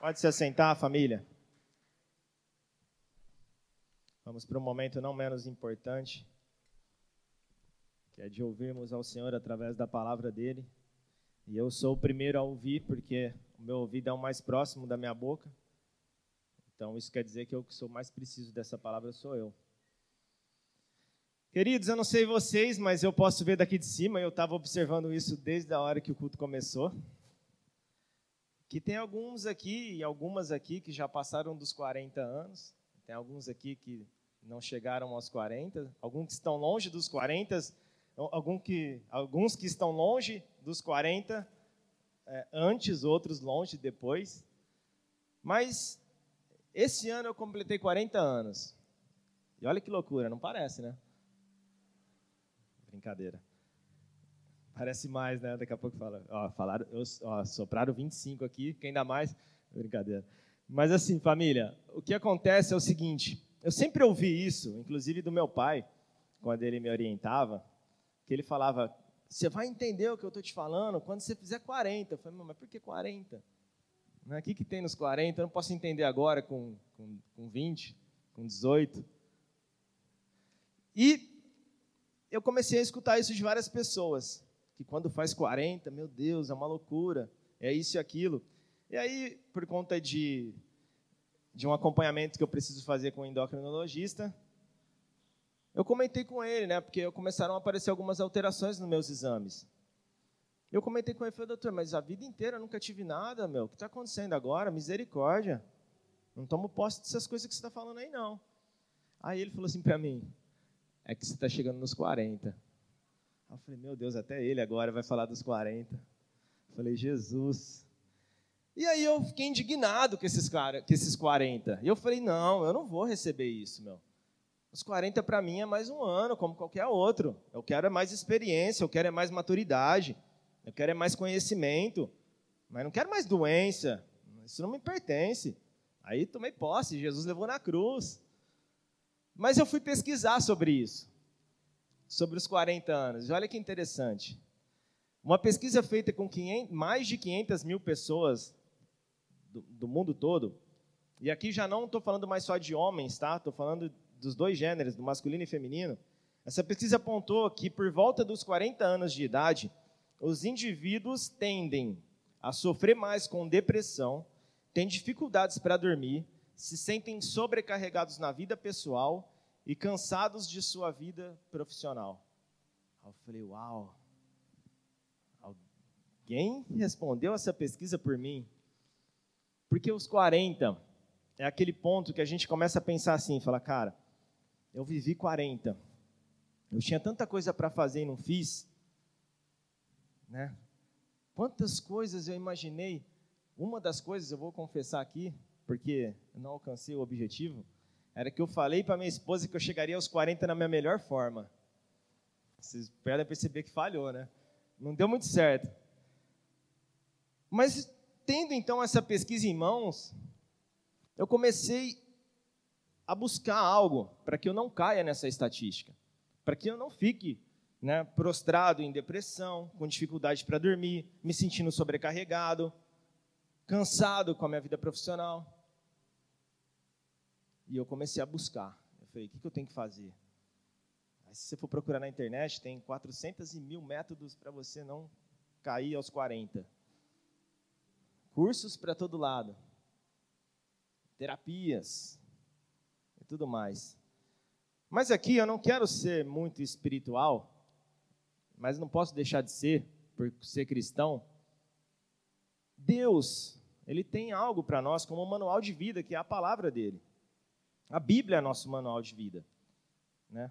Pode se assentar, família. Vamos para um momento não menos importante, que é de ouvirmos ao Senhor através da palavra dele. E eu sou o primeiro a ouvir, porque o meu ouvido é o mais próximo da minha boca. Então, isso quer dizer que eu que sou mais preciso dessa palavra sou eu. Queridos, eu não sei vocês, mas eu posso ver daqui de cima, eu estava observando isso desde a hora que o culto começou, que tem alguns aqui e algumas aqui que já passaram dos 40 anos, tem alguns aqui que não chegaram aos 40, alguns que estão longe dos 40, alguns que, alguns que estão longe dos 40 é, antes, outros longe depois. Mas esse ano eu completei 40 anos. E olha que loucura, não parece, né? Brincadeira. Parece mais, né? Daqui a pouco fala. Ó, falaram, ó, sopraram 25 aqui, quem dá mais? Brincadeira. Mas assim, família, o que acontece é o seguinte: eu sempre ouvi isso, inclusive do meu pai, quando ele me orientava, que ele falava: você vai entender o que eu estou te falando quando você fizer 40. Eu falei, mas por que 40? O que, que tem nos 40? Eu não posso entender agora com, com, com 20, com 18. E eu comecei a escutar isso de várias pessoas, que quando faz 40, meu Deus, é uma loucura, é isso e aquilo. E aí, por conta de, de um acompanhamento que eu preciso fazer com o endocrinologista, eu comentei com ele, né, porque começaram a aparecer algumas alterações nos meus exames. Eu comentei com ele, falei, doutor, mas a vida inteira eu nunca tive nada, meu, o que está acontecendo agora? Misericórdia. Não tomo posse dessas coisas que você está falando aí, não. Aí ele falou assim para mim, é que você está chegando nos 40. Eu falei, meu Deus, até ele agora vai falar dos 40. Eu falei, Jesus. E aí eu fiquei indignado com esses, com esses 40. E eu falei, não, eu não vou receber isso, meu. Os 40 para mim é mais um ano, como qualquer outro. Eu quero é mais experiência, eu quero é mais maturidade, eu quero é mais conhecimento, mas não quero mais doença. Isso não me pertence. Aí tomei posse, Jesus levou na cruz. Mas eu fui pesquisar sobre isso, sobre os 40 anos. E olha que interessante. Uma pesquisa feita com 500, mais de 500 mil pessoas do, do mundo todo, e aqui já não estou falando mais só de homens, tá? Estou falando dos dois gêneros, do masculino e feminino. Essa pesquisa apontou que por volta dos 40 anos de idade, os indivíduos tendem a sofrer mais com depressão, têm dificuldades para dormir, se sentem sobrecarregados na vida pessoal e cansados de sua vida profissional. Eu falei, uau. Alguém respondeu essa pesquisa por mim? Porque os 40 é aquele ponto que a gente começa a pensar assim, fala, cara, eu vivi 40. Eu tinha tanta coisa para fazer e não fiz, né? Quantas coisas eu imaginei. Uma das coisas eu vou confessar aqui, porque eu não alcancei o objetivo, era que eu falei para minha esposa que eu chegaria aos 40 na minha melhor forma. Vocês podem perceber que falhou, né? Não deu muito certo. Mas tendo então essa pesquisa em mãos, eu comecei a buscar algo para que eu não caia nessa estatística, para que eu não fique né, prostrado em depressão, com dificuldade para dormir, me sentindo sobrecarregado, cansado com a minha vida profissional. E eu comecei a buscar. Eu falei, o que eu tenho que fazer? Aí, se você for procurar na internet, tem 400 e mil métodos para você não cair aos 40. Cursos para todo lado. Terapias. E tudo mais. Mas aqui eu não quero ser muito espiritual, mas não posso deixar de ser, por ser cristão. Deus, Ele tem algo para nós como um manual de vida, que é a palavra dele. A Bíblia é nosso manual de vida. Né?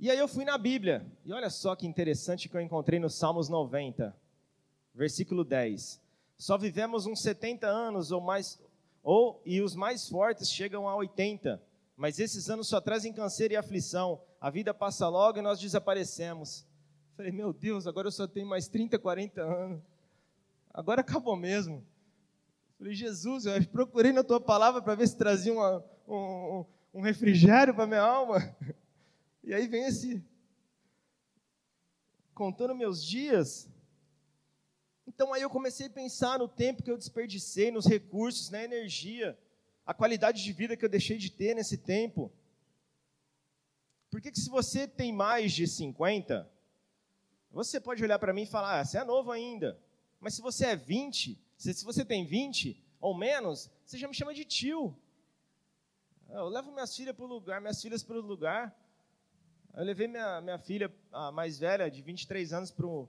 E aí eu fui na Bíblia, e olha só que interessante que eu encontrei no Salmos 90, versículo 10. Só vivemos uns 70 anos ou mais, ou e os mais fortes chegam a 80, mas esses anos só trazem câncer e aflição. A vida passa logo e nós desaparecemos. Falei, meu Deus, agora eu só tenho mais 30, 40 anos. Agora acabou mesmo. Falei, Jesus, eu procurei na tua palavra para ver se trazia uma, um, um refrigério para minha alma. E aí vem esse. Contando meus dias. Então aí eu comecei a pensar no tempo que eu desperdicei, nos recursos, na energia, a qualidade de vida que eu deixei de ter nesse tempo. Por que, se você tem mais de 50, você pode olhar para mim e falar, ah, você é novo ainda. Mas se você é 20, se você tem 20 ou menos, você já me chama de tio. Eu levo minhas filhas para o lugar, minhas filhas para o lugar. Eu levei minha, minha filha, a mais velha, de 23 anos, para um,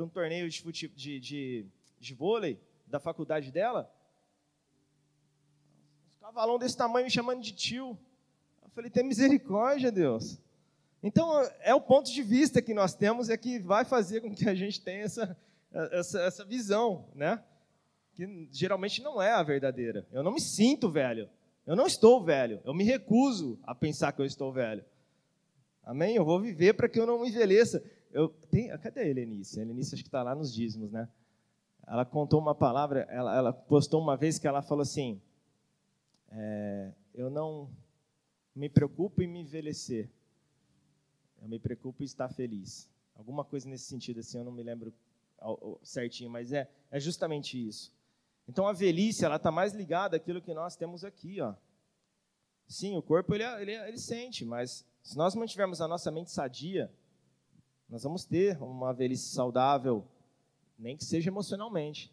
um torneio de, fute, de, de, de vôlei da faculdade dela. Os cavalão desse tamanho me chamando de tio. Eu falei, tem misericórdia, Deus. Então, é o ponto de vista que nós temos é que vai fazer com que a gente tenha essa, essa, essa visão, né? Que geralmente não é a verdadeira. Eu não me sinto velho. Eu não estou velho. Eu me recuso a pensar que eu estou velho. Amém? Eu vou viver para que eu não envelheça. Eu tenho, cadê a Helenice? A Helenice acho que está lá nos dízimos, né? Ela contou uma palavra, ela, ela postou uma vez que ela falou assim: é, Eu não me preocupo em me envelhecer, eu me preocupo em estar feliz. Alguma coisa nesse sentido, assim, eu não me lembro certinho, mas é, é justamente isso. Então a velhice, ela está mais ligada àquilo que nós temos aqui, ó. Sim, o corpo ele, ele, ele sente, mas se nós mantivermos a nossa mente sadia, nós vamos ter uma velhice saudável, nem que seja emocionalmente.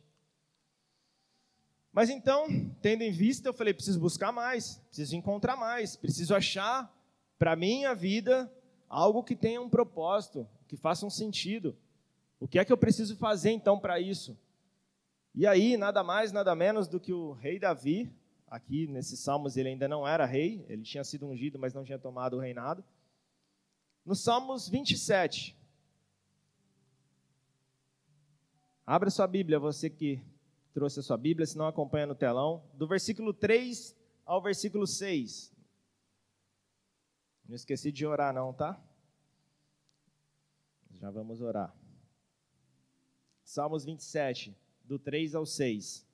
Mas então, tendo em vista, eu falei: preciso buscar mais, preciso encontrar mais, preciso achar para minha vida algo que tenha um propósito, que faça um sentido. O que é que eu preciso fazer então para isso? E aí, nada mais, nada menos do que o rei Davi, aqui nesses salmos ele ainda não era rei, ele tinha sido ungido, mas não tinha tomado o reinado. No Salmos 27. Abra sua Bíblia, você que trouxe a sua Bíblia, se não acompanha no telão, do versículo 3 ao versículo 6. Não esqueci de orar não, tá? Já vamos orar. Salmos 27, do 3 ao 6.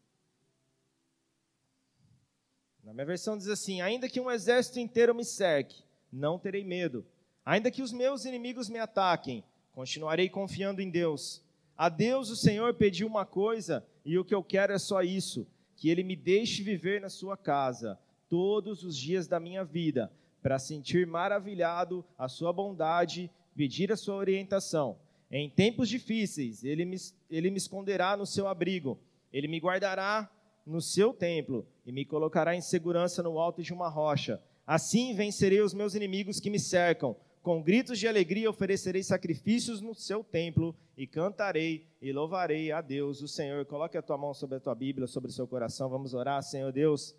Na minha versão diz assim: Ainda que um exército inteiro me cerque, não terei medo. Ainda que os meus inimigos me ataquem, continuarei confiando em Deus. A Deus o Senhor pediu uma coisa, e o que eu quero é só isso: que Ele me deixe viver na sua casa todos os dias da minha vida, para sentir maravilhado a sua bondade, pedir a sua orientação. Em tempos difíceis, ele me, ele me esconderá no seu abrigo, ele me guardará no seu templo e me colocará em segurança no alto de uma rocha. Assim vencerei os meus inimigos que me cercam. Com gritos de alegria oferecerei sacrifícios no seu templo e cantarei e louvarei a Deus, o Senhor. Coloque a tua mão sobre a tua Bíblia, sobre o seu coração. Vamos orar, Senhor Deus.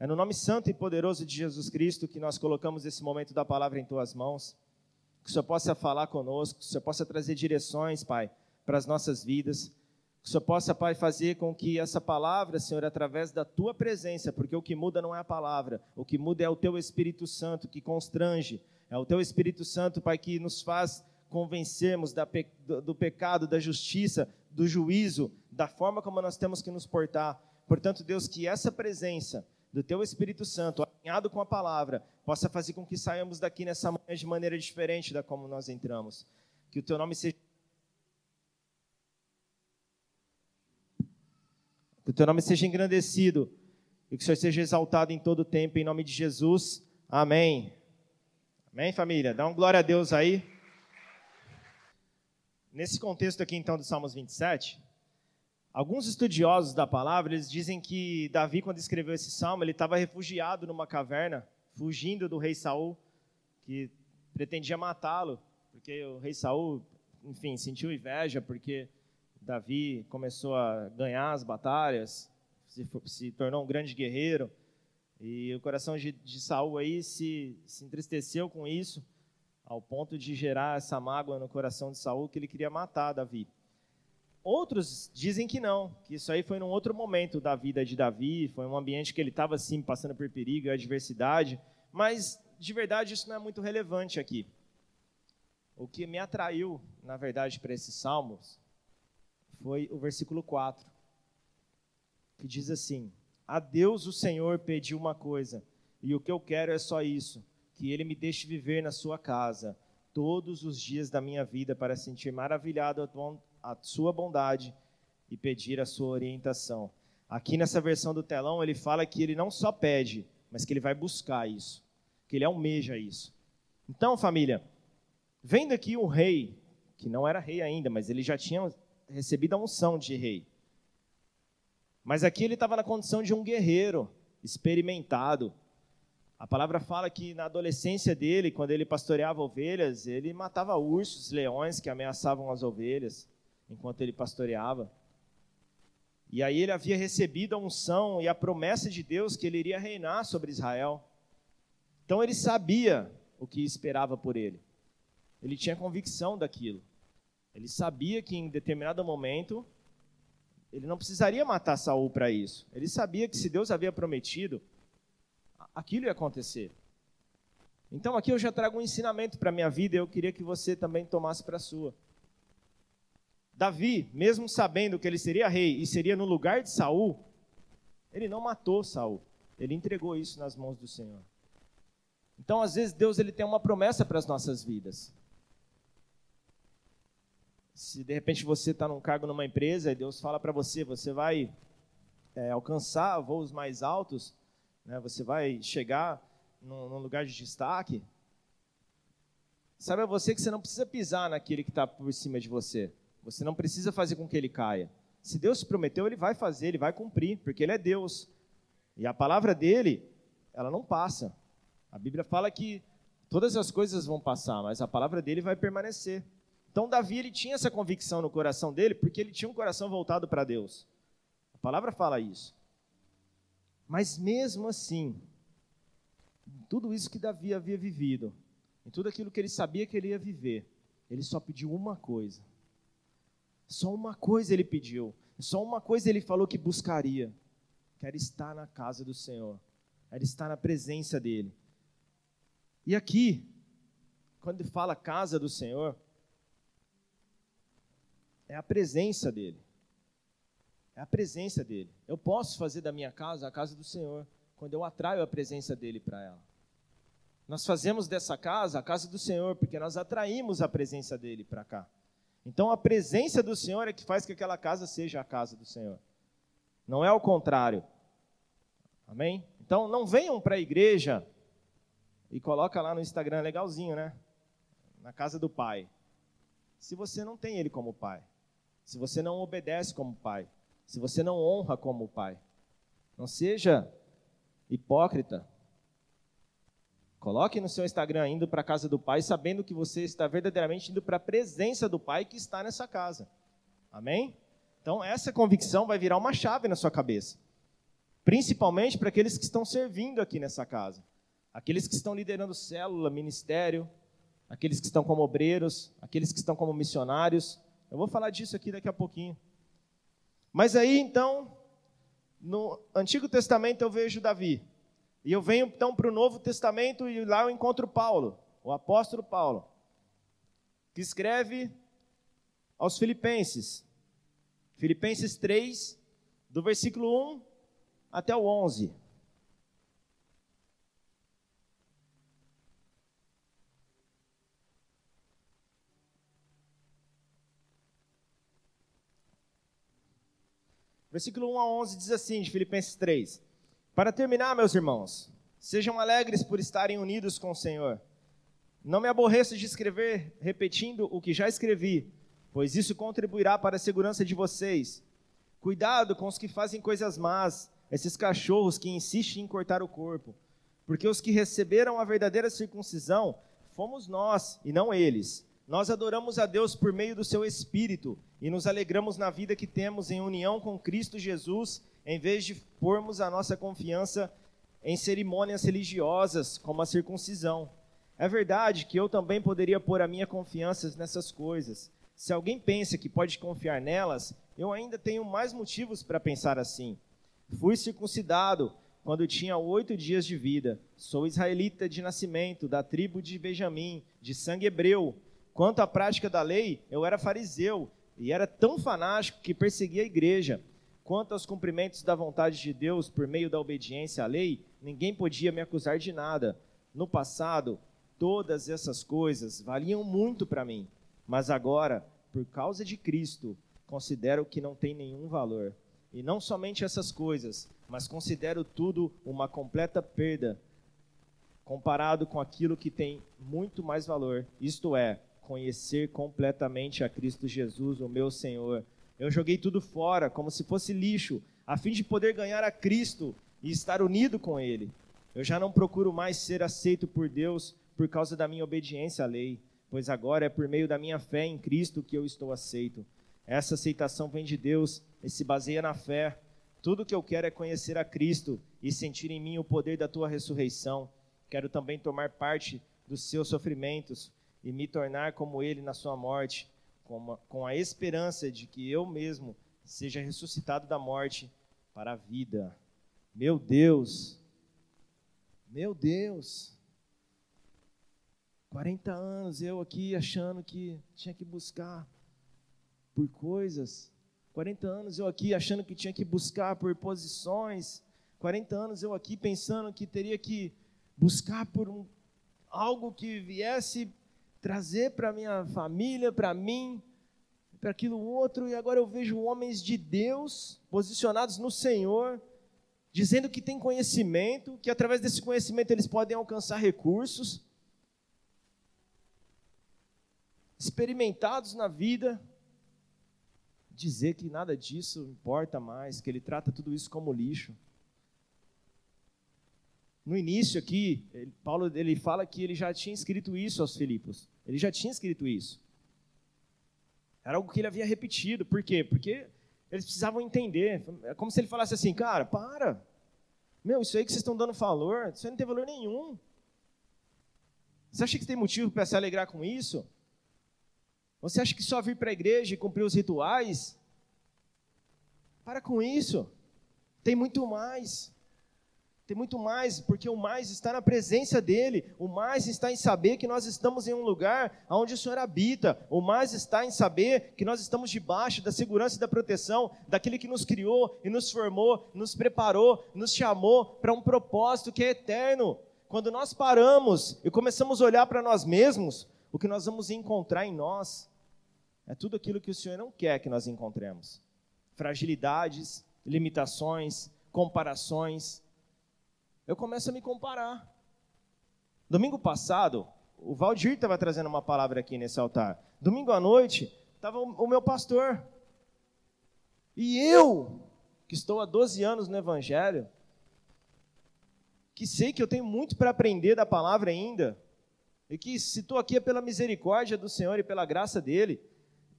É no nome santo e poderoso de Jesus Cristo que nós colocamos esse momento da palavra em tuas mãos. Que o Senhor possa falar conosco, que o Senhor possa trazer direções, Pai, para as nossas vidas. Que o Senhor possa, Pai, fazer com que essa palavra, Senhor, através da tua presença, porque o que muda não é a palavra, o que muda é o teu Espírito Santo que constrange, é o teu Espírito Santo, Pai, que nos faz convencermos da, do pecado, da justiça, do juízo, da forma como nós temos que nos portar. Portanto, Deus, que essa presença do teu Espírito Santo, alinhado com a palavra, possa fazer com que saiamos daqui nessa manhã de maneira diferente da como nós entramos. Que o teu nome seja Que o teu nome seja engrandecido e que o Senhor seja exaltado em todo o tempo, em nome de Jesus. Amém. Amém, família? Dá um glória a Deus aí. Nesse contexto aqui, então, do Salmos 27, Alguns estudiosos da palavra, eles dizem que Davi, quando escreveu esse salmo, ele estava refugiado numa caverna, fugindo do rei Saul, que pretendia matá-lo, porque o rei Saul, enfim, sentiu inveja porque Davi começou a ganhar as batalhas, se, se tornou um grande guerreiro, e o coração de, de Saul aí se, se entristeceu com isso, ao ponto de gerar essa mágoa no coração de Saul que ele queria matar Davi. Outros dizem que não, que isso aí foi num outro momento da vida de Davi, foi um ambiente que ele estava assim passando por perigo, adversidade, mas de verdade isso não é muito relevante aqui. O que me atraiu, na verdade, para esses salmos foi o versículo 4, que diz assim: A Deus o Senhor pediu uma coisa, e o que eu quero é só isso, que ele me deixe viver na sua casa todos os dias da minha vida para sentir maravilhado a sua bondade e pedir a sua orientação. Aqui nessa versão do telão, ele fala que ele não só pede, mas que ele vai buscar isso, que ele almeja isso. Então, família, vendo aqui um rei, que não era rei ainda, mas ele já tinha recebido a unção de rei. Mas aqui ele estava na condição de um guerreiro experimentado. A palavra fala que na adolescência dele, quando ele pastoreava ovelhas, ele matava ursos, leões que ameaçavam as ovelhas enquanto ele pastoreava. E aí ele havia recebido a unção e a promessa de Deus que ele iria reinar sobre Israel. Então ele sabia o que esperava por ele. Ele tinha convicção daquilo. Ele sabia que em determinado momento ele não precisaria matar Saul para isso. Ele sabia que se Deus havia prometido, aquilo ia acontecer. Então aqui eu já trago um ensinamento para a minha vida e eu queria que você também tomasse para a sua. Davi, mesmo sabendo que ele seria rei e seria no lugar de Saul, ele não matou Saul. Ele entregou isso nas mãos do Senhor. Então, às vezes, Deus ele tem uma promessa para as nossas vidas. Se de repente você está num cargo numa empresa e Deus fala para você, você vai é, alcançar voos mais altos, né, você vai chegar num, num lugar de destaque, saiba você que você não precisa pisar naquele que está por cima de você. Você não precisa fazer com que ele caia. Se Deus te prometeu, ele vai fazer, ele vai cumprir, porque ele é Deus. E a palavra dele, ela não passa. A Bíblia fala que todas as coisas vão passar, mas a palavra dele vai permanecer. Então Davi ele tinha essa convicção no coração dele, porque ele tinha um coração voltado para Deus. A palavra fala isso. Mas mesmo assim, tudo isso que Davi havia vivido, em tudo aquilo que ele sabia que ele ia viver, ele só pediu uma coisa. Só uma coisa ele pediu. Só uma coisa ele falou que buscaria. Quer estar na casa do Senhor. Quer estar na presença dele. E aqui, quando fala casa do Senhor, é a presença dele. É a presença dele. Eu posso fazer da minha casa a casa do Senhor quando eu atraio a presença dele para ela. Nós fazemos dessa casa a casa do Senhor porque nós atraímos a presença dele para cá. Então a presença do Senhor é que faz que aquela casa seja a casa do Senhor. Não é o contrário. Amém? Então não venham para a igreja e coloca lá no Instagram legalzinho, né? Na casa do Pai. Se você não tem ele como pai se você não obedece como pai, se você não honra como pai. Não seja hipócrita. Coloque no seu Instagram indo para a casa do pai, sabendo que você está verdadeiramente indo para a presença do pai que está nessa casa. Amém? Então, essa convicção vai virar uma chave na sua cabeça. Principalmente para aqueles que estão servindo aqui nessa casa. Aqueles que estão liderando célula, ministério, aqueles que estão como obreiros, aqueles que estão como missionários, eu vou falar disso aqui daqui a pouquinho. Mas aí, então, no Antigo Testamento eu vejo Davi. E eu venho então para o Novo Testamento e lá eu encontro Paulo, o apóstolo Paulo, que escreve aos Filipenses. Filipenses 3, do versículo 1 até o 11. Versículo 1 a 11 diz assim, de Filipenses 3: Para terminar, meus irmãos, sejam alegres por estarem unidos com o Senhor. Não me aborreço de escrever repetindo o que já escrevi, pois isso contribuirá para a segurança de vocês. Cuidado com os que fazem coisas más, esses cachorros que insistem em cortar o corpo, porque os que receberam a verdadeira circuncisão fomos nós e não eles. Nós adoramos a Deus por meio do seu Espírito e nos alegramos na vida que temos em união com Cristo Jesus, em vez de pormos a nossa confiança em cerimônias religiosas, como a circuncisão. É verdade que eu também poderia pôr a minha confiança nessas coisas. Se alguém pensa que pode confiar nelas, eu ainda tenho mais motivos para pensar assim. Fui circuncidado quando tinha oito dias de vida. Sou israelita de nascimento, da tribo de Benjamim, de sangue hebreu. Quanto à prática da lei, eu era fariseu e era tão fanático que perseguia a igreja. Quanto aos cumprimentos da vontade de Deus por meio da obediência à lei, ninguém podia me acusar de nada. No passado, todas essas coisas valiam muito para mim, mas agora, por causa de Cristo, considero que não tem nenhum valor. E não somente essas coisas, mas considero tudo uma completa perda comparado com aquilo que tem muito mais valor, isto é, conhecer completamente a Cristo Jesus, o meu Senhor. Eu joguei tudo fora, como se fosse lixo, a fim de poder ganhar a Cristo e estar unido com Ele. Eu já não procuro mais ser aceito por Deus por causa da minha obediência à lei, pois agora é por meio da minha fé em Cristo que eu estou aceito. Essa aceitação vem de Deus e se baseia na fé. Tudo que eu quero é conhecer a Cristo e sentir em mim o poder da tua ressurreição. Quero também tomar parte dos seus sofrimentos e me tornar como ele na sua morte, com a, com a esperança de que eu mesmo seja ressuscitado da morte para a vida. Meu Deus, meu Deus, 40 anos eu aqui achando que tinha que buscar por coisas. 40 anos eu aqui achando que tinha que buscar por posições. 40 anos eu aqui pensando que teria que buscar por um, algo que viesse trazer para minha família, para mim, para aquilo outro. E agora eu vejo homens de Deus posicionados no Senhor, dizendo que tem conhecimento, que através desse conhecimento eles podem alcançar recursos, experimentados na vida, dizer que nada disso importa mais, que ele trata tudo isso como lixo. No início aqui, Paulo ele fala que ele já tinha escrito isso aos Filipos. Ele já tinha escrito isso. Era algo que ele havia repetido. Por quê? Porque eles precisavam entender. É como se ele falasse assim, cara, para. Meu, isso aí que vocês estão dando valor, isso aí não tem valor nenhum. Você acha que tem motivo para se alegrar com isso? Você acha que só vir para a igreja e cumprir os rituais? Para com isso. Tem muito mais. Tem muito mais, porque o mais está na presença dele. O mais está em saber que nós estamos em um lugar onde o Senhor habita. O mais está em saber que nós estamos debaixo da segurança e da proteção daquele que nos criou e nos formou, nos preparou, nos chamou para um propósito que é eterno. Quando nós paramos e começamos a olhar para nós mesmos, o que nós vamos encontrar em nós é tudo aquilo que o Senhor não quer que nós encontremos: fragilidades, limitações, comparações. Eu começo a me comparar. Domingo passado, o Valdir estava trazendo uma palavra aqui nesse altar. Domingo à noite, estava o meu pastor. E eu, que estou há 12 anos no Evangelho, que sei que eu tenho muito para aprender da palavra ainda, e que se estou aqui é pela misericórdia do Senhor e pela graça dele,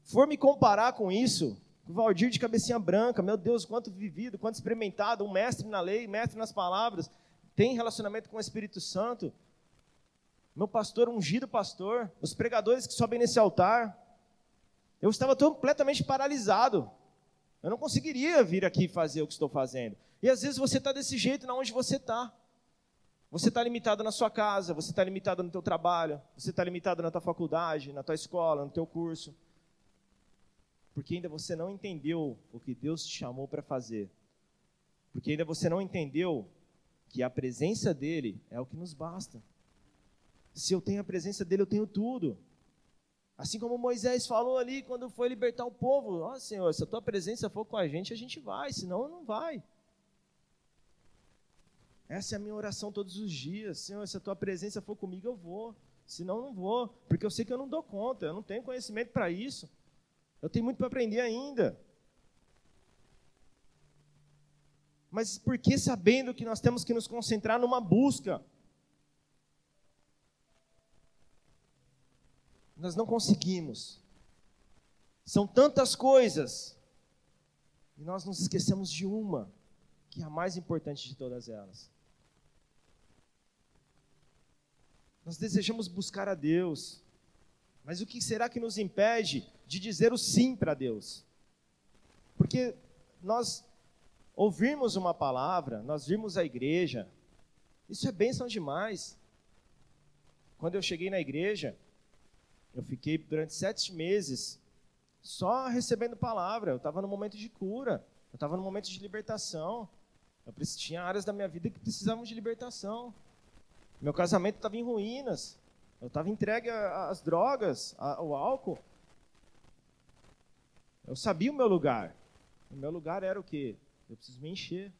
for me comparar com isso, o Valdir de cabecinha branca, meu Deus, quanto vivido, quanto experimentado, um mestre na lei, mestre nas palavras, tem relacionamento com o Espírito Santo. Meu pastor, ungido pastor, os pregadores que sobem nesse altar. Eu estava completamente paralisado. Eu não conseguiria vir aqui fazer o que estou fazendo. E às vezes você está desse jeito na onde você está. Você está limitado na sua casa, você está limitado no teu trabalho, você está limitado na tua faculdade, na tua escola, no teu curso porque ainda você não entendeu o que Deus te chamou para fazer. Porque ainda você não entendeu que a presença dele é o que nos basta. Se eu tenho a presença dele, eu tenho tudo. Assim como Moisés falou ali quando foi libertar o povo: Ó oh, Senhor, se a tua presença for com a gente, a gente vai, senão não vai. Essa é a minha oração todos os dias. Senhor, se a tua presença for comigo, eu vou. Senão, não vou. Porque eu sei que eu não dou conta, eu não tenho conhecimento para isso. Eu tenho muito para aprender ainda. Mas por que sabendo que nós temos que nos concentrar numa busca? Nós não conseguimos. São tantas coisas. E nós nos esquecemos de uma, que é a mais importante de todas elas. Nós desejamos buscar a Deus. Mas o que será que nos impede de dizer o sim para Deus? Porque nós ouvirmos uma palavra, nós vimos a igreja, isso é bênção demais. Quando eu cheguei na igreja, eu fiquei durante sete meses só recebendo palavra. Eu estava no momento de cura, eu estava no momento de libertação. Eu tinha áreas da minha vida que precisavam de libertação. Meu casamento estava em ruínas. Eu estava entregue às drogas, ao álcool. Eu sabia o meu lugar. O meu lugar era o quê? Eu preciso me encher.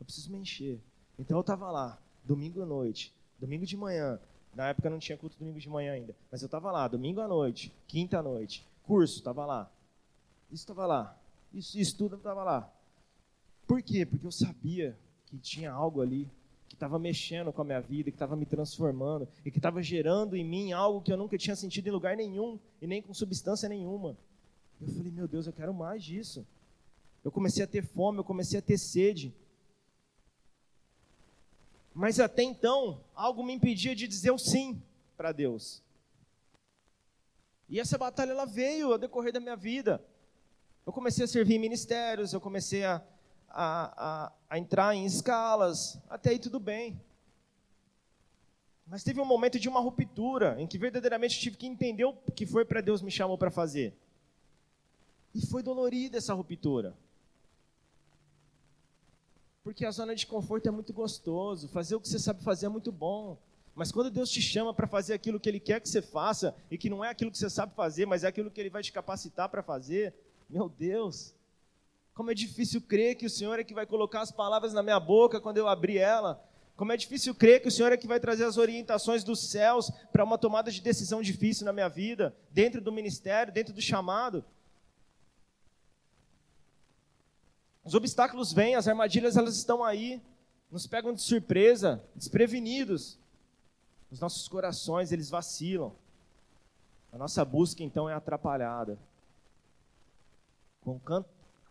Eu preciso me encher. Então eu estava lá, domingo à noite, domingo de manhã. Na época não tinha culto domingo de manhã ainda, mas eu estava lá, domingo à noite, quinta à noite, curso, estava lá. Isso estava lá. Isso, isso tudo estava lá. Por quê? Porque eu sabia que tinha algo ali que estava mexendo com a minha vida, que estava me transformando e que estava gerando em mim algo que eu nunca tinha sentido em lugar nenhum e nem com substância nenhuma. Eu falei, meu Deus, eu quero mais disso. Eu comecei a ter fome, eu comecei a ter sede. Mas até então, algo me impedia de dizer o sim para Deus. E essa batalha ela veio ao decorrer da minha vida. Eu comecei a servir em ministérios, eu comecei a, a, a, a entrar em escalas, até aí tudo bem. Mas teve um momento de uma ruptura, em que verdadeiramente tive que entender o que foi para Deus me chamou para fazer. E foi dolorida essa ruptura. Porque a zona de conforto é muito gostoso, fazer o que você sabe fazer é muito bom. Mas quando Deus te chama para fazer aquilo que Ele quer que você faça, e que não é aquilo que você sabe fazer, mas é aquilo que Ele vai te capacitar para fazer, meu Deus, como é difícil crer que o Senhor é que vai colocar as palavras na minha boca quando eu abrir ela. Como é difícil crer que o Senhor é que vai trazer as orientações dos céus para uma tomada de decisão difícil na minha vida, dentro do ministério, dentro do chamado. Os obstáculos vêm, as armadilhas elas estão aí, nos pegam de surpresa, desprevenidos. Os nossos corações, eles vacilam. A nossa busca então é atrapalhada. Com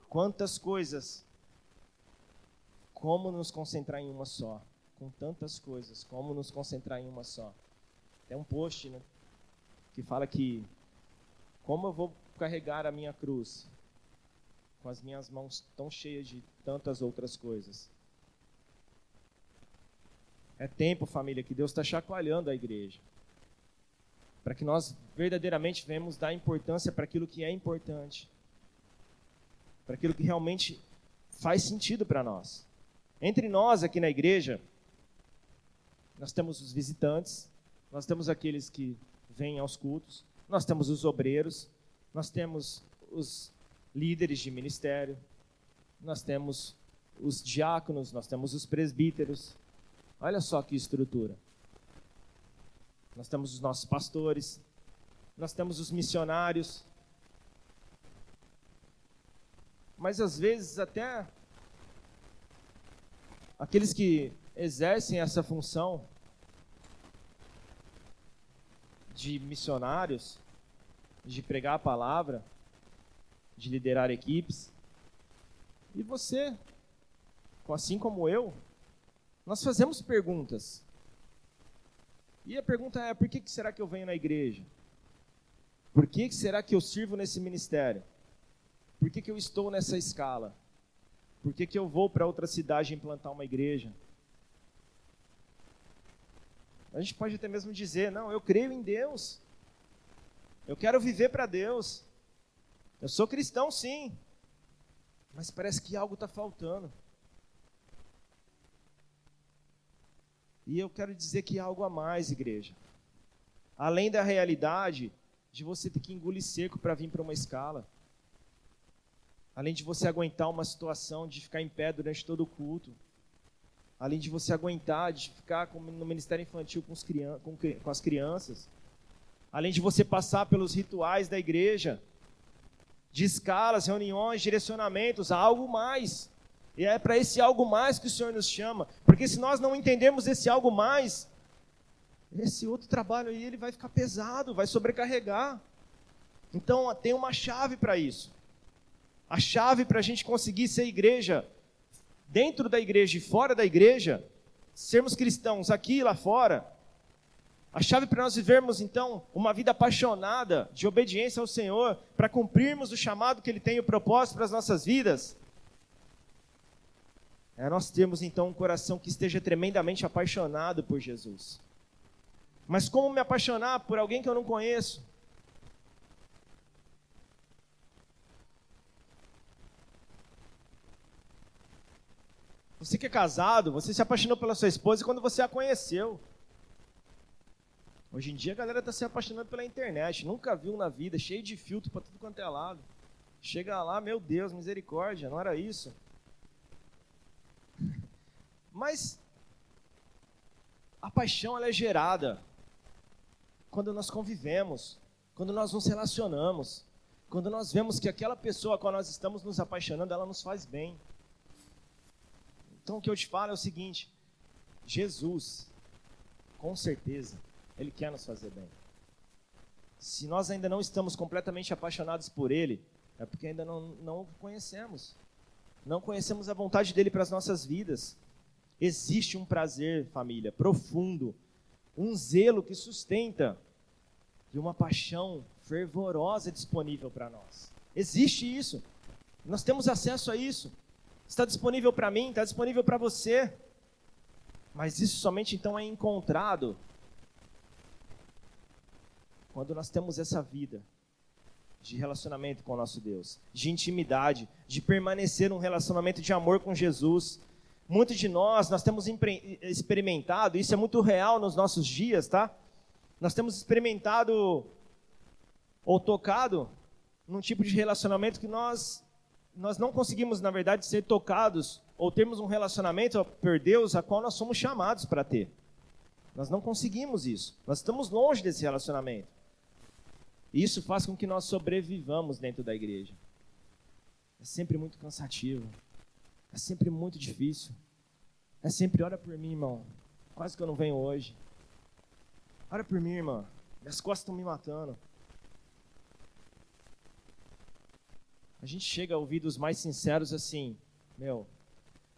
quantas coisas, como nos concentrar em uma só? Com tantas coisas, como nos concentrar em uma só? Tem um post, né, que fala que como eu vou carregar a minha cruz? Com as minhas mãos tão cheias de tantas outras coisas. É tempo, família, que Deus está chacoalhando a igreja. Para que nós verdadeiramente venhamos dar importância para aquilo que é importante. Para aquilo que realmente faz sentido para nós. Entre nós aqui na igreja, nós temos os visitantes, nós temos aqueles que vêm aos cultos, nós temos os obreiros, nós temos os líderes de ministério, nós temos os diáconos, nós temos os presbíteros. Olha só que estrutura. Nós temos os nossos pastores, nós temos os missionários. Mas às vezes até aqueles que exercem essa função de missionários, de pregar a palavra, de liderar equipes. E você, assim como eu, nós fazemos perguntas. E a pergunta é: por que será que eu venho na igreja? Por que será que eu sirvo nesse ministério? Por que, que eu estou nessa escala? Por que, que eu vou para outra cidade implantar uma igreja? A gente pode até mesmo dizer: não, eu creio em Deus. Eu quero viver para Deus. Eu sou cristão, sim, mas parece que algo está faltando. E eu quero dizer que há algo a mais, igreja. Além da realidade de você ter que engolir seco para vir para uma escala. Além de você aguentar uma situação de ficar em pé durante todo o culto. Além de você aguentar de ficar no ministério infantil com, com as crianças. Além de você passar pelos rituais da igreja de escalas, reuniões, direcionamentos, algo mais. E é para esse algo mais que o Senhor nos chama. Porque se nós não entendemos esse algo mais, esse outro trabalho aí ele vai ficar pesado, vai sobrecarregar. Então tem uma chave para isso. A chave para a gente conseguir ser igreja, dentro da igreja e fora da igreja, sermos cristãos aqui e lá fora, a chave para nós vivermos, então, uma vida apaixonada de obediência ao Senhor, para cumprirmos o chamado que Ele tem e o propósito para as nossas vidas, é nós termos, então, um coração que esteja tremendamente apaixonado por Jesus. Mas como me apaixonar por alguém que eu não conheço? Você que é casado, você se apaixonou pela sua esposa quando você a conheceu. Hoje em dia a galera está se apaixonando pela internet, nunca viu na vida, cheio de filtro para tudo quanto é lado. Chega lá, meu Deus, misericórdia, não era isso. Mas a paixão ela é gerada quando nós convivemos, quando nós nos relacionamos, quando nós vemos que aquela pessoa com a qual nós estamos nos apaixonando, ela nos faz bem. Então o que eu te falo é o seguinte: Jesus, com certeza, Ele quer nos fazer bem. Se nós ainda não estamos completamente apaixonados por Ele, é porque ainda não, não o conhecemos. Não conhecemos a vontade dele para as nossas vidas. Existe um prazer, família, profundo, um zelo que sustenta e uma paixão fervorosa disponível para nós. Existe isso. Nós temos acesso a isso. Está disponível para mim, está disponível para você. Mas isso somente então é encontrado quando nós temos essa vida de relacionamento com o nosso Deus, de intimidade, de permanecer num relacionamento de amor com Jesus. Muitos de nós, nós temos experimentado, isso é muito real nos nossos dias, tá? Nós temos experimentado ou tocado num tipo de relacionamento que nós nós não conseguimos, na verdade, ser tocados ou termos um relacionamento por Deus a qual nós somos chamados para ter. Nós não conseguimos isso. Nós estamos longe desse relacionamento. Isso faz com que nós sobrevivamos dentro da igreja. É sempre muito cansativo. É sempre muito difícil. É sempre, ora por mim, irmão. Quase que eu não venho hoje. Ora por mim, irmã. Minhas costas estão me matando. A gente chega a ouvir dos mais sinceros assim, meu,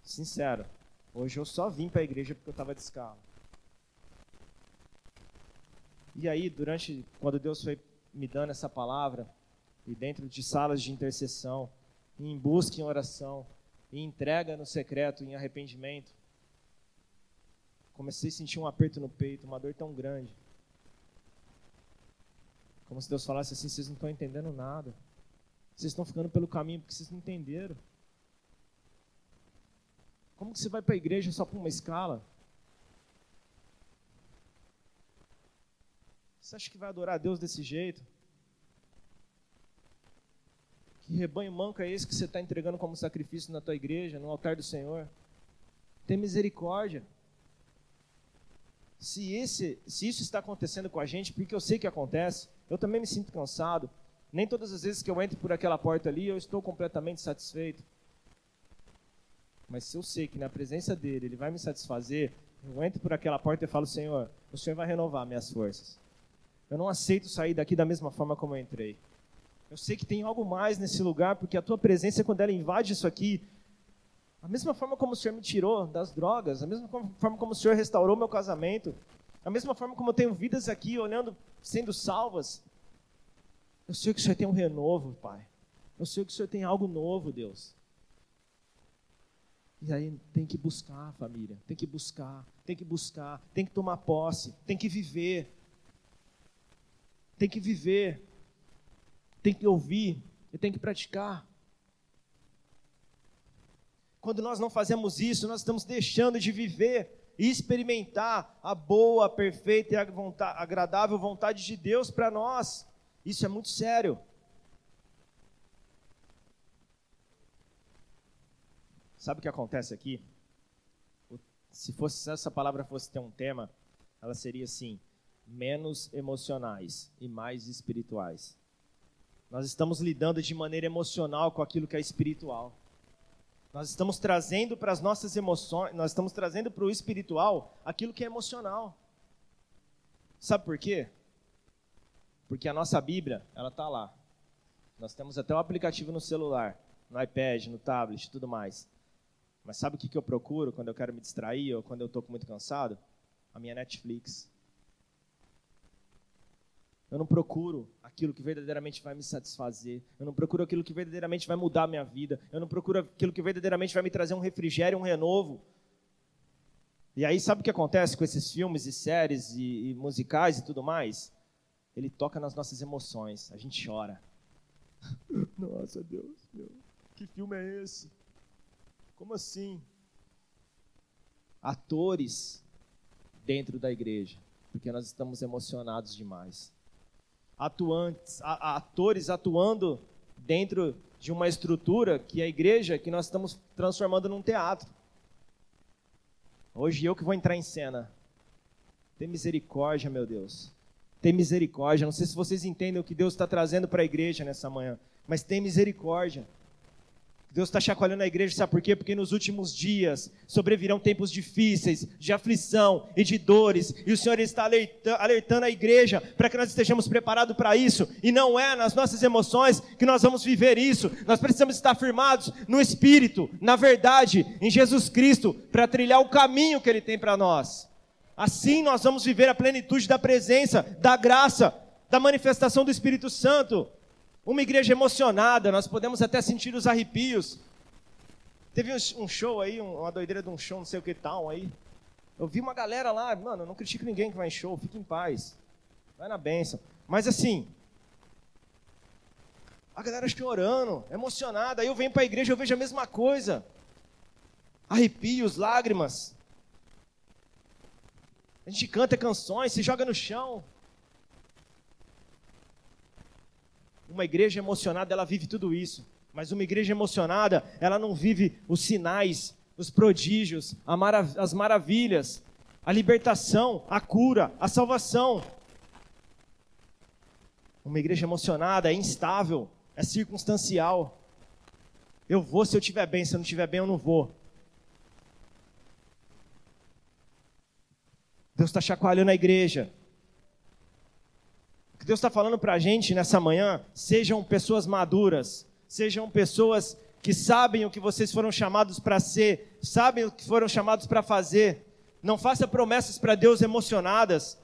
sincero, hoje eu só vim para a igreja porque eu estava de escala. E aí, durante, quando Deus foi me dando essa palavra, e dentro de salas de intercessão, em busca em oração, em entrega no secreto, em arrependimento, comecei a sentir um aperto no peito, uma dor tão grande. Como se Deus falasse assim: vocês não estão entendendo nada. Vocês estão ficando pelo caminho porque vocês não entenderam. Como que você vai para a igreja só para uma escala? Você acha que vai adorar a Deus desse jeito? Que rebanho manco é esse que você está entregando como sacrifício na tua igreja, no altar do Senhor? Tem misericórdia. Se, esse, se isso está acontecendo com a gente, porque eu sei que acontece, eu também me sinto cansado. Nem todas as vezes que eu entro por aquela porta ali, eu estou completamente satisfeito. Mas se eu sei que na presença dele, ele vai me satisfazer, eu entro por aquela porta e falo, Senhor, o Senhor vai renovar minhas forças. Eu não aceito sair daqui da mesma forma como eu entrei. Eu sei que tem algo mais nesse lugar, porque a tua presença, quando ela invade isso aqui, a mesma forma como o Senhor me tirou das drogas, a mesma forma como o Senhor restaurou meu casamento, a mesma forma como eu tenho vidas aqui olhando, sendo salvas. Eu sei que o Senhor tem um renovo, Pai. Eu sei que o Senhor tem algo novo, Deus. E aí tem que buscar, família. Tem que buscar, tem que buscar, tem que tomar posse, tem que viver tem que viver, tem que ouvir e tem que praticar. Quando nós não fazemos isso, nós estamos deixando de viver e experimentar a boa, perfeita e agradável vontade de Deus para nós. Isso é muito sério. Sabe o que acontece aqui? Se fosse se essa palavra fosse ter um tema, ela seria assim: menos emocionais e mais espirituais. Nós estamos lidando de maneira emocional com aquilo que é espiritual. Nós estamos trazendo para as nossas emoções, nós estamos trazendo para o espiritual aquilo que é emocional. Sabe por quê? Porque a nossa Bíblia, ela está lá. Nós temos até o aplicativo no celular, no iPad, no tablet tudo mais. Mas sabe o que eu procuro quando eu quero me distrair ou quando eu estou muito cansado? A minha Netflix. Eu não procuro aquilo que verdadeiramente vai me satisfazer. Eu não procuro aquilo que verdadeiramente vai mudar a minha vida. Eu não procuro aquilo que verdadeiramente vai me trazer um refrigério, um renovo. E aí, sabe o que acontece com esses filmes e séries e, e musicais e tudo mais? Ele toca nas nossas emoções. A gente chora. Nossa, Deus, meu, que filme é esse? Como assim? Atores dentro da igreja, porque nós estamos emocionados demais atuantes, atores atuando dentro de uma estrutura que é a igreja que nós estamos transformando num teatro. Hoje eu que vou entrar em cena. Tem misericórdia, meu Deus. Tem misericórdia. Não sei se vocês entendem o que Deus está trazendo para a igreja nessa manhã, mas tem misericórdia. Deus está chacoalhando a igreja, sabe por quê? Porque nos últimos dias sobrevirão tempos difíceis, de aflição e de dores, e o Senhor está alertando a igreja para que nós estejamos preparados para isso, e não é nas nossas emoções que nós vamos viver isso, nós precisamos estar firmados no Espírito, na verdade, em Jesus Cristo, para trilhar o caminho que Ele tem para nós. Assim nós vamos viver a plenitude da presença, da graça, da manifestação do Espírito Santo. Uma igreja emocionada, nós podemos até sentir os arrepios. Teve um show aí, uma doideira de um show, não sei o que tal aí. Eu vi uma galera lá, mano, não critico ninguém que vai em show, fique em paz. Vai na benção. Mas assim, a galera chorando, emocionada. Aí eu venho para a igreja, eu vejo a mesma coisa. Arrepios, lágrimas. A gente canta canções, se joga no chão. Uma igreja emocionada, ela vive tudo isso. Mas uma igreja emocionada, ela não vive os sinais, os prodígios, as maravilhas, a libertação, a cura, a salvação. Uma igreja emocionada é instável, é circunstancial. Eu vou se eu estiver bem, se eu não estiver bem, eu não vou. Deus está chacoalhando a igreja. Deus está falando para a gente nessa manhã, sejam pessoas maduras, sejam pessoas que sabem o que vocês foram chamados para ser, sabem o que foram chamados para fazer. Não faça promessas para Deus emocionadas.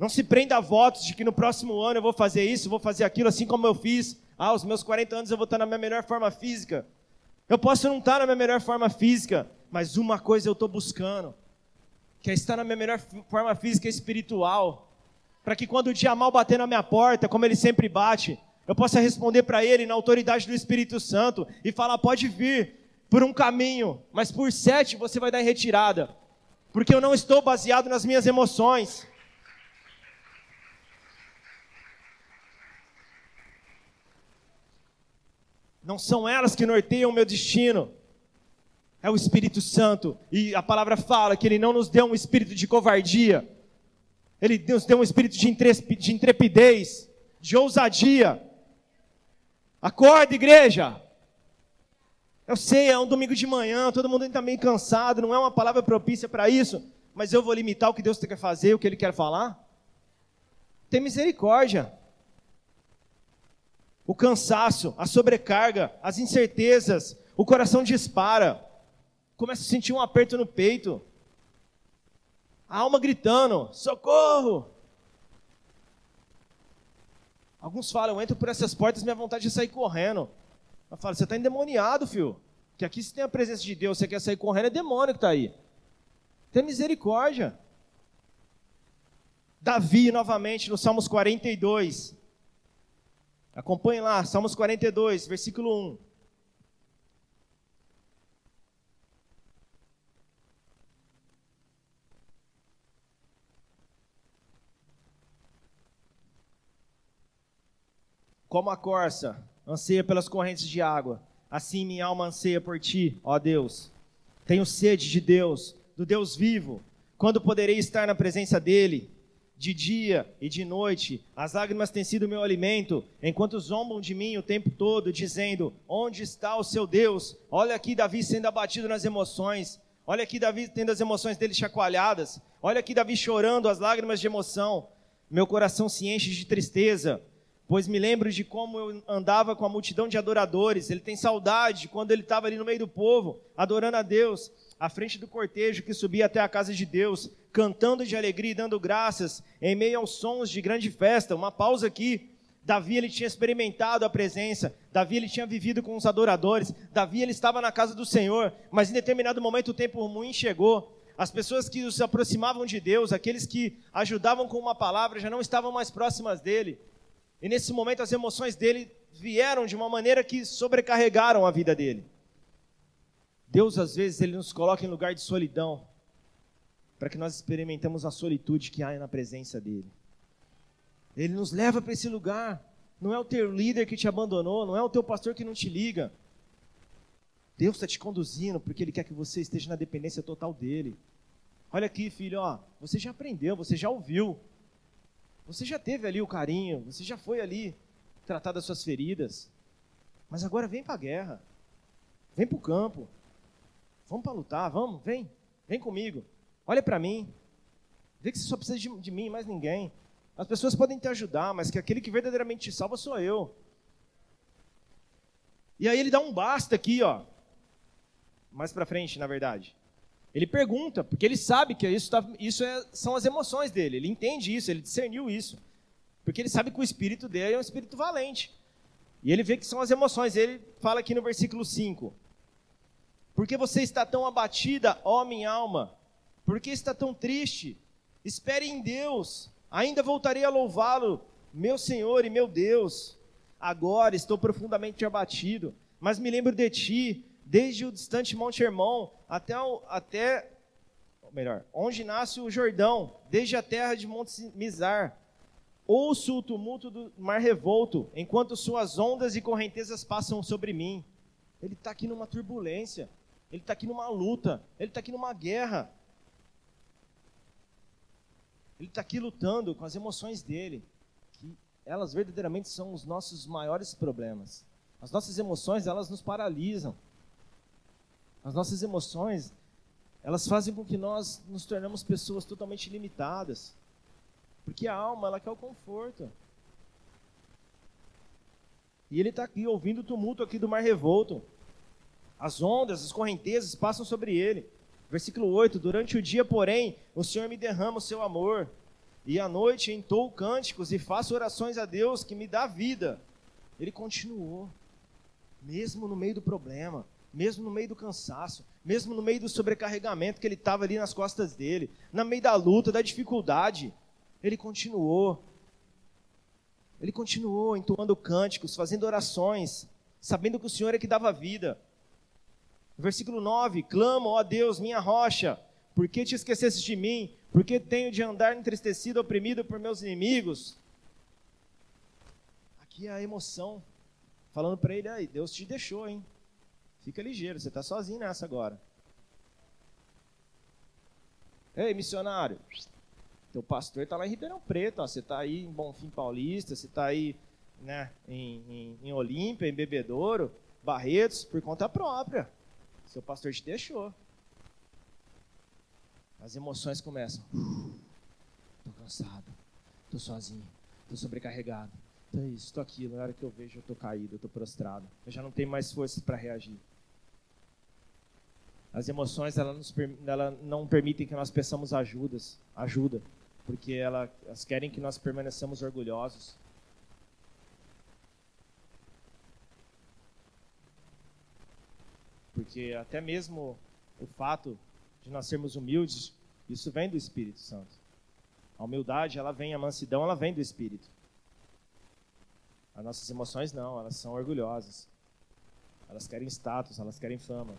Não se prenda a votos de que no próximo ano eu vou fazer isso, vou fazer aquilo, assim como eu fiz. Ah, aos meus 40 anos eu vou estar na minha melhor forma física. Eu posso não estar na minha melhor forma física, mas uma coisa eu estou buscando, que é estar na minha melhor forma física e espiritual para que quando o dia mal bater na minha porta, como ele sempre bate, eu possa responder para ele na autoridade do Espírito Santo e falar: pode vir por um caminho, mas por sete você vai dar em retirada, porque eu não estou baseado nas minhas emoções. Não são elas que norteiam o meu destino. É o Espírito Santo. E a palavra fala que Ele não nos deu um espírito de covardia, ele nos deu um espírito de intrepidez, de ousadia. Acorda, igreja! Eu sei, é um domingo de manhã, todo mundo está meio cansado, não é uma palavra propícia para isso, mas eu vou limitar o que Deus quer fazer, o que Ele quer falar. Tem misericórdia. O cansaço, a sobrecarga, as incertezas, o coração dispara, começa a sentir um aperto no peito a alma gritando: socorro! Alguns falam: eu entro por essas portas, minha vontade é sair correndo. Eu falo: você está endemoniado, filho. Que aqui se tem a presença de Deus, você quer sair correndo, é demônio que está aí. Tem misericórdia. Davi, novamente, no Salmos 42. Acompanhe lá, Salmos 42, versículo 1. Como a corça anseia pelas correntes de água, assim minha alma anseia por ti, ó Deus. Tenho sede de Deus, do Deus vivo. Quando poderei estar na presença dele? De dia e de noite, as lágrimas têm sido meu alimento, enquanto zombam de mim o tempo todo, dizendo: Onde está o seu Deus? Olha aqui Davi sendo abatido nas emoções. Olha aqui Davi tendo as emoções dele chacoalhadas. Olha aqui Davi chorando as lágrimas de emoção. Meu coração se enche de tristeza pois me lembro de como eu andava com a multidão de adoradores. Ele tem saudade de quando ele estava ali no meio do povo, adorando a Deus, à frente do cortejo que subia até a casa de Deus, cantando de alegria e dando graças, em meio aos sons de grande festa. Uma pausa aqui. Davi ele tinha experimentado a presença, Davi ele tinha vivido com os adoradores, Davi ele estava na casa do Senhor, mas em determinado momento o tempo ruim chegou. As pessoas que se aproximavam de Deus, aqueles que ajudavam com uma palavra, já não estavam mais próximas dele. E nesse momento as emoções dele vieram de uma maneira que sobrecarregaram a vida dele. Deus às vezes ele nos coloca em lugar de solidão para que nós experimentemos a solitude que há na presença dele. Ele nos leva para esse lugar Não é o teu líder que te abandonou, não é o teu pastor que não te liga. Deus está te conduzindo porque Ele quer que você esteja na dependência total dEle. Olha aqui, filho, ó, você já aprendeu, você já ouviu. Você já teve ali o carinho, você já foi ali tratar das suas feridas. Mas agora vem para a guerra. Vem para o campo. Vamos para lutar, vamos, vem. Vem comigo. Olha para mim. Vê que você só precisa de, de mim, mais ninguém. As pessoas podem te ajudar, mas que aquele que verdadeiramente te salva sou eu. E aí ele dá um basta aqui, ó. Mais para frente, na verdade. Ele pergunta, porque ele sabe que isso, tá, isso é, são as emoções dele. Ele entende isso, ele discerniu isso. Porque ele sabe que o espírito dele é um espírito valente. E ele vê que são as emoções. Ele fala aqui no versículo 5: Por que você está tão abatida, ó minha alma? Por que está tão triste? Espere em Deus, ainda voltarei a louvá-lo, meu Senhor e meu Deus. Agora estou profundamente abatido, mas me lembro de ti, desde o distante Monte Hermon até, o, até melhor, onde nasce o Jordão, desde a terra de Monte Mizar. Ouço o tumulto do mar revolto, enquanto suas ondas e correntezas passam sobre mim. Ele está aqui numa turbulência, ele está aqui numa luta, ele está aqui numa guerra. Ele está aqui lutando com as emoções dele, que elas verdadeiramente são os nossos maiores problemas. As nossas emoções, elas nos paralisam. As nossas emoções, elas fazem com que nós nos tornamos pessoas totalmente limitadas. Porque a alma, ela quer o conforto. E ele está aqui ouvindo o tumulto aqui do mar revolto. As ondas, as correntezas passam sobre ele. Versículo 8: Durante o dia, porém, o Senhor me derrama o seu amor, e à noite entoo cânticos e faço orações a Deus que me dá vida. Ele continuou, mesmo no meio do problema, mesmo no meio do cansaço, mesmo no meio do sobrecarregamento que ele estava ali nas costas dele, no meio da luta, da dificuldade. Ele continuou. Ele continuou entoando cânticos, fazendo orações, sabendo que o Senhor é que dava vida. Versículo 9: Clamo, ó Deus, minha rocha, por que te esqueceste de mim? Por que tenho de andar entristecido, oprimido por meus inimigos? Aqui é a emoção, falando para ele: aí, Deus te deixou, hein? Fica ligeiro, você está sozinho nessa agora. Ei, missionário, teu pastor está lá em Ribeirão Preto, ó, você está aí em Bonfim Paulista, você está aí né, em, em, em Olímpia, em Bebedouro, Barretos, por conta própria. Seu pastor te deixou. As emoções começam. Estou cansado, estou sozinho, estou sobrecarregado. Estou isso, estou aquilo. Na hora que eu vejo, eu estou caído, eu estou prostrado. Eu já não tenho mais forças para reagir. As emoções ela, nos, ela não permitem que nós peçamos ajudas, ajuda porque elas querem que nós permaneçamos orgulhosos. Porque até mesmo o fato de nós sermos humildes, isso vem do Espírito Santo. A humildade, ela vem, a mansidão, ela vem do Espírito. As nossas emoções não, elas são orgulhosas. Elas querem status, elas querem fama.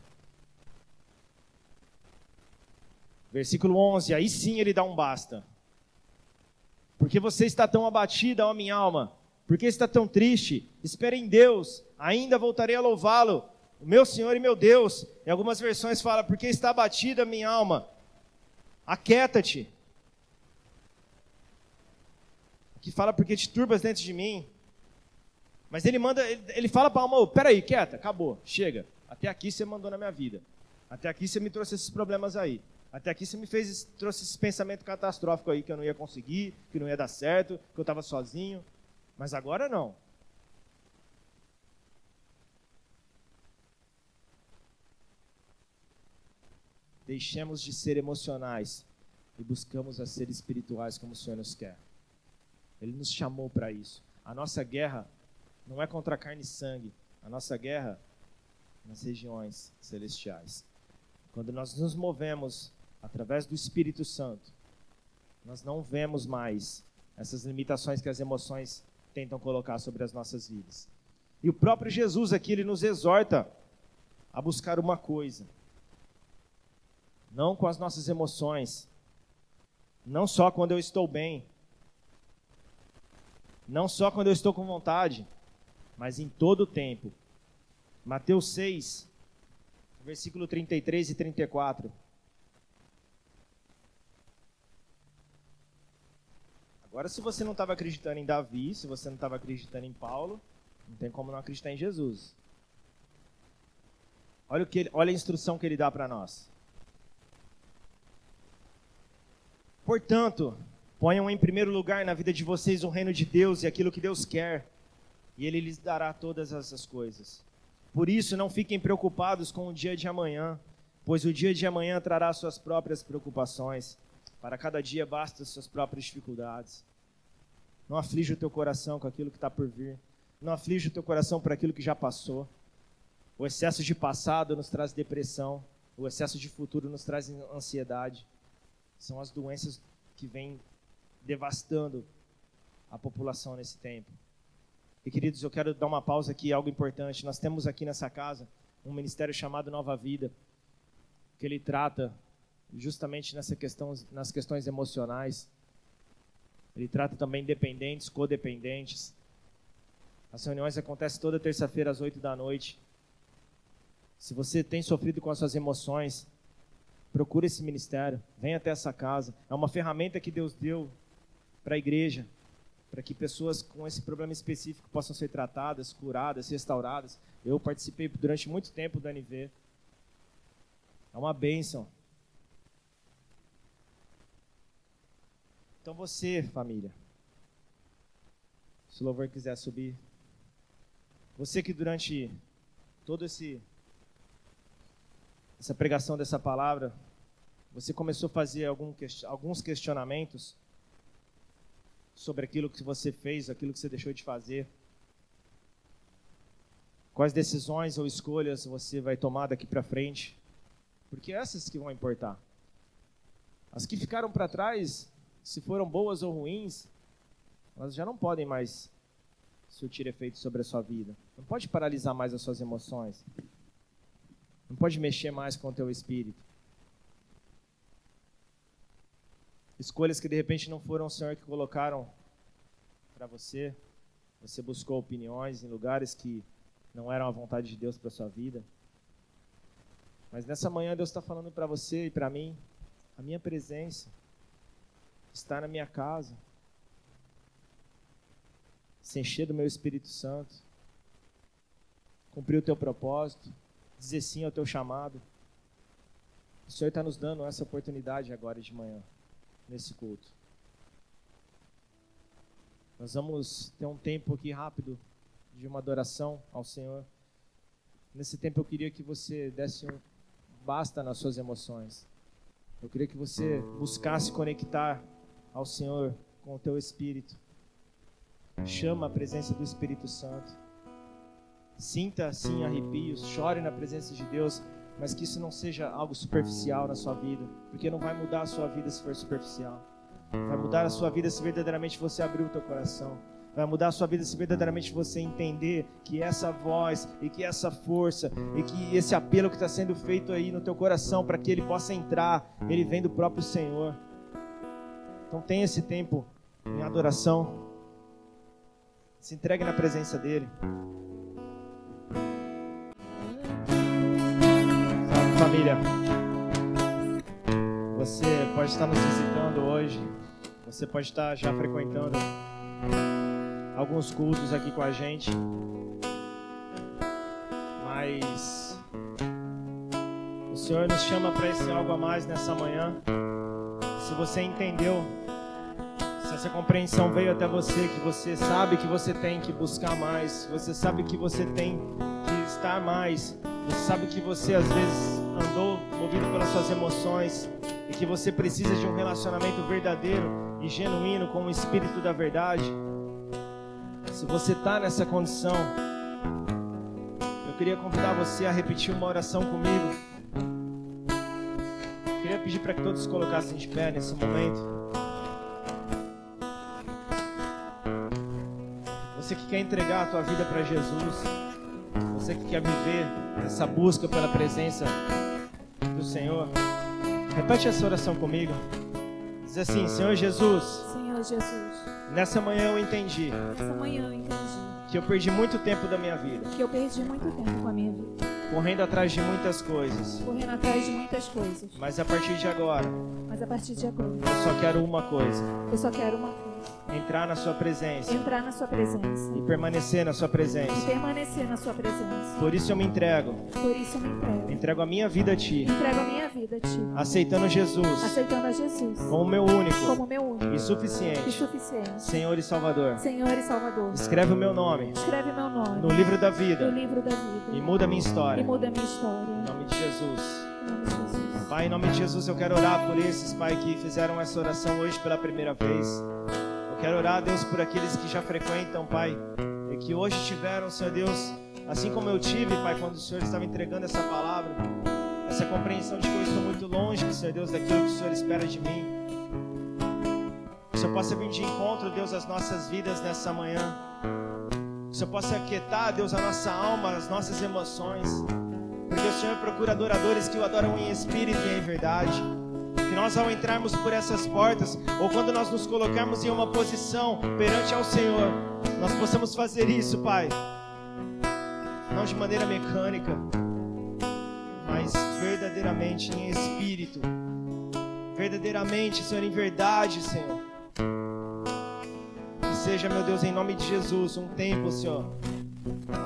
Versículo 11, aí sim ele dá um basta. Porque você está tão abatida, ó minha alma? Por que está tão triste? Espere em Deus, ainda voltarei a louvá-lo, o meu Senhor e meu Deus. Em algumas versões fala, porque está abatida minha alma? Aquieta-te. Aqui fala, porque te turbas dentro de mim. Mas ele manda, ele, ele fala para a alma, oh, peraí, quieta, acabou, chega. Até aqui você mandou na minha vida. Até aqui você me trouxe esses problemas aí. Até aqui você me fez, trouxe esse pensamento catastrófico aí, que eu não ia conseguir, que não ia dar certo, que eu estava sozinho. Mas agora não. Deixemos de ser emocionais e buscamos a ser espirituais como o Senhor nos quer. Ele nos chamou para isso. A nossa guerra não é contra carne e sangue. A nossa guerra é nas regiões celestiais. Quando nós nos movemos através do Espírito Santo, nós não vemos mais essas limitações que as emoções tentam colocar sobre as nossas vidas. E o próprio Jesus aqui, ele nos exorta a buscar uma coisa. Não com as nossas emoções, não só quando eu estou bem, não só quando eu estou com vontade, mas em todo o tempo. Mateus 6, versículo 33 e 34. Agora, se você não estava acreditando em Davi, se você não estava acreditando em Paulo, não tem como não acreditar em Jesus. Olha, o que ele, olha a instrução que ele dá para nós. Portanto, ponham em primeiro lugar na vida de vocês o reino de Deus e aquilo que Deus quer, e Ele lhes dará todas essas coisas. Por isso, não fiquem preocupados com o dia de amanhã, pois o dia de amanhã trará suas próprias preocupações. Para cada dia basta suas próprias dificuldades. Não aflige o teu coração com aquilo que está por vir. Não aflige o teu coração por aquilo que já passou. O excesso de passado nos traz depressão. O excesso de futuro nos traz ansiedade. São as doenças que vêm devastando a população nesse tempo. E queridos, eu quero dar uma pausa aqui, algo importante. Nós temos aqui nessa casa um ministério chamado Nova Vida, que ele trata justamente nessa questão, nas questões emocionais. Ele trata também dependentes, codependentes. As reuniões acontecem toda terça-feira às oito da noite. Se você tem sofrido com as suas emoções, procure esse ministério, venha até essa casa. É uma ferramenta que Deus deu para a igreja, para que pessoas com esse problema específico possam ser tratadas, curadas, restauradas. Eu participei durante muito tempo do NV. É uma bênção. Então você, família, se o louvor quiser subir, você que durante todo esse essa pregação dessa palavra, você começou a fazer algum, alguns questionamentos sobre aquilo que você fez, aquilo que você deixou de fazer. Quais decisões ou escolhas você vai tomar daqui para frente? Porque essas que vão importar. As que ficaram para trás, se foram boas ou ruins, elas já não podem mais surtir efeito sobre a sua vida. Não pode paralisar mais as suas emoções. Não pode mexer mais com o teu espírito. Escolhas que de repente não foram o Senhor que colocaram para você. Você buscou opiniões em lugares que não eram a vontade de Deus para sua vida. Mas nessa manhã Deus está falando para você e para mim, a minha presença está na minha casa, se encher do meu Espírito Santo, cumprir o teu propósito, dizer sim ao teu chamado. O Senhor está nos dando essa oportunidade agora de manhã, nesse culto. Nós vamos ter um tempo aqui rápido de uma adoração ao Senhor. Nesse tempo eu queria que você desse um basta nas suas emoções. Eu queria que você buscasse conectar ao Senhor com o teu espírito. Chama a presença do Espírito Santo. Sinta assim arrepios, chore na presença de Deus, mas que isso não seja algo superficial na sua vida, porque não vai mudar a sua vida se for superficial. Vai mudar a sua vida se verdadeiramente você abrir o teu coração. Vai mudar a sua vida se verdadeiramente você entender que essa voz e que essa força e que esse apelo que está sendo feito aí no teu coração para que ele possa entrar, ele vem do próprio Senhor. Então tenha esse tempo em adoração. Se entregue na presença dele. Sabe, família, você pode estar nos visitando hoje, você pode estar já frequentando alguns cultos aqui com a gente, mas o Senhor nos chama para esse algo a mais nessa manhã. Se você entendeu essa compreensão veio até você, que você sabe que você tem que buscar mais, você sabe que você tem que estar mais, você sabe que você às vezes andou movido pelas suas emoções e que você precisa de um relacionamento verdadeiro e genuíno com o Espírito da Verdade. Se você está nessa condição, eu queria convidar você a repetir uma oração comigo. Eu queria pedir para que todos se colocassem de pé nesse momento. Você que quer entregar a tua vida para Jesus, você que quer viver essa busca pela presença do Senhor, repete essa oração comigo. Diz assim, Senhor Jesus, Senhor Jesus, nessa manhã eu entendi essa manhã eu entendi que eu perdi muito tempo da minha vida, que eu perdi muito tempo com a minha vida, correndo atrás de muitas coisas. correndo atrás de muitas coisas. Mas a partir de agora, Mas a partir de agora, eu só quero uma coisa: eu só quero uma coisa: entrar na sua presença entrar na sua presença e permanecer na sua e presença. permanecer na sua presença. Por isso eu me entrego, Por isso eu me entrego. entrego a minha vida a ti, Entrego a minha vida a ti, aceitando Jesus aceitando a Jesus como meu único como meu único e e suficiente suficiente Senhor e Salvador. Senhor e Salvador. Escreve o meu nome Escreve meu nome no livro da no vida livro da vida e muda a minha história. e muda a minha história. Em nome de Jesus. Em nome de Jesus. Pai, em nome de Jesus, eu quero orar por esses, Pai, que fizeram essa oração hoje pela primeira vez. Quero orar, Deus, por aqueles que já frequentam, Pai, e que hoje tiveram, Senhor Deus, assim como eu tive, Pai, quando o Senhor estava entregando essa palavra, essa compreensão de que eu estou muito longe, Senhor Deus, daquilo que o Senhor espera de mim. Que o Senhor possa vir de encontro, Deus, às nossas vidas nessa manhã. Que o Senhor possa aquietar, Deus, a nossa alma, as nossas emoções. Porque o Senhor procura adoradores que o adoram em espírito e em verdade. Que nós, ao entrarmos por essas portas, ou quando nós nos colocarmos em uma posição perante ao Senhor, nós possamos fazer isso, Pai. Não de maneira mecânica, mas verdadeiramente em espírito. Verdadeiramente, Senhor, em verdade, Senhor. Que seja, meu Deus, em nome de Jesus, um tempo, Senhor,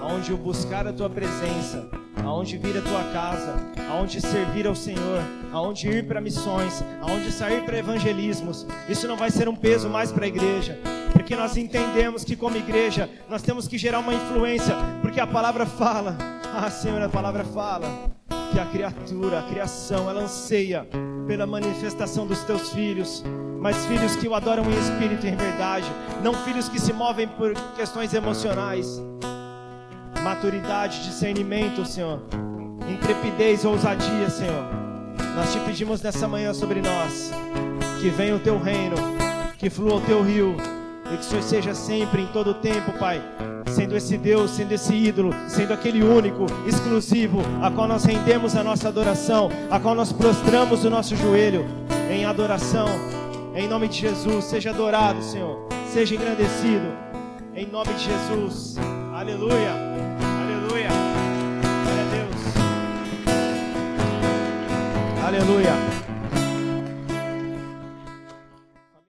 aonde o buscar a tua presença, aonde vir a tua casa, aonde servir ao Senhor, aonde ir para missões, aonde sair para evangelismos. Isso não vai ser um peso mais para a igreja, porque nós entendemos que como igreja nós temos que gerar uma influência, porque a palavra fala, ah Senhor, a palavra fala que a criatura, a criação, ela anseia pela manifestação dos teus filhos, mas filhos que o adoram em espírito e em verdade, não filhos que se movem por questões emocionais maturidade, discernimento, Senhor, intrepidez, ousadia, Senhor. Nós te pedimos nessa manhã sobre nós que venha o teu reino, que flua o teu rio e que o Senhor seja sempre, em todo o tempo, Pai, sendo esse Deus, sendo esse ídolo, sendo aquele único, exclusivo, a qual nós rendemos a nossa adoração, a qual nós prostramos o nosso joelho em adoração. Em nome de Jesus, seja adorado, Senhor, seja engrandecido. Em nome de Jesus. Aleluia. Aleluia.